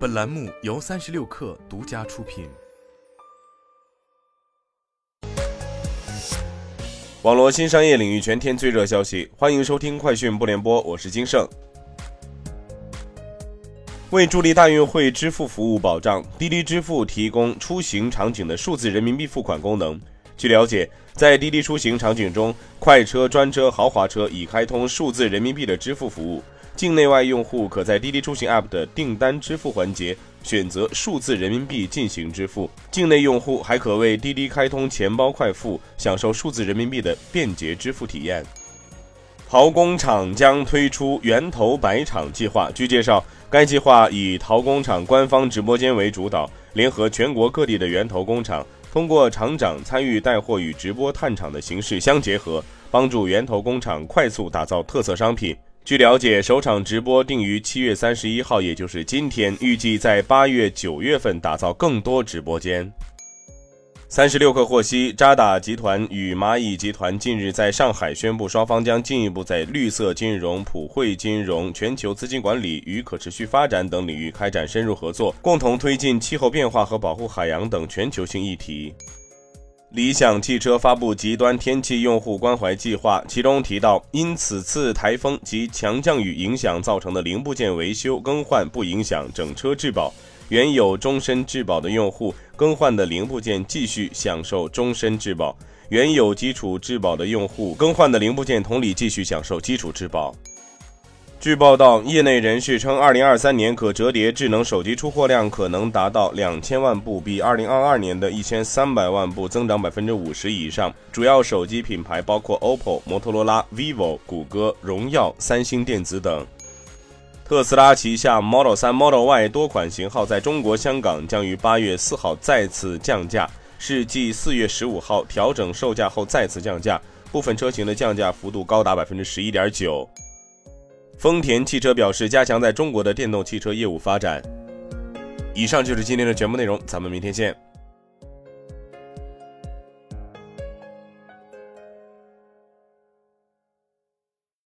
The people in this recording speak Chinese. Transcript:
本栏目由三十六氪独家出品。网络新商业领域全天最热消息，欢迎收听快讯不联播，我是金盛。为助力大运会支付服务保障，滴滴支付提供出行场景的数字人民币付款功能。据了解，在滴滴出行场景中，快车、专车、豪华车已开通数字人民币的支付服务。境内外用户可在滴滴出行 App 的订单支付环节选择数字人民币进行支付，境内用户还可为滴滴开通钱包快付，享受数字人民币的便捷支付体验。淘工厂将推出源头百厂计划。据介绍，该计划以淘工厂官方直播间为主导，联合全国各地的源头工厂，通过厂长参与带货与直播探厂的形式相结合，帮助源头工厂快速打造特色商品。据了解，首场直播定于七月三十一号，也就是今天。预计在八月、九月份打造更多直播间。三十六氪获悉，渣打集团与蚂蚁集团近日在上海宣布，双方将进一步在绿色金融、普惠金融、全球资金管理与可持续发展等领域开展深入合作，共同推进气候变化和保护海洋等全球性议题。理想汽车发布极端天气用户关怀计划，其中提到，因此次台风及强降雨影响造成的零部件维修更换不影响整车质保，原有终身质保的用户更换的零部件继续享受终身质保，原有基础质保的用户更换的零部件同理继续享受基础质保。据报道，业内人士称，二零二三年可折叠智能手机出货量可能达到两千万部，比二零二二年的一千三百万部增长百分之五十以上。主要手机品牌包括 OPPO、摩托罗拉、vivo、谷歌、荣耀、三星电子等。特斯拉旗下 Model 3、Model Y 多款型号在中国香港将于八月四号再次降价，是继四月十五号调整售价后再次降价，部分车型的降价幅度高达百分之十一点九。丰田汽车表示，加强在中国的电动汽车业务发展。以上就是今天的全部内容，咱们明天见。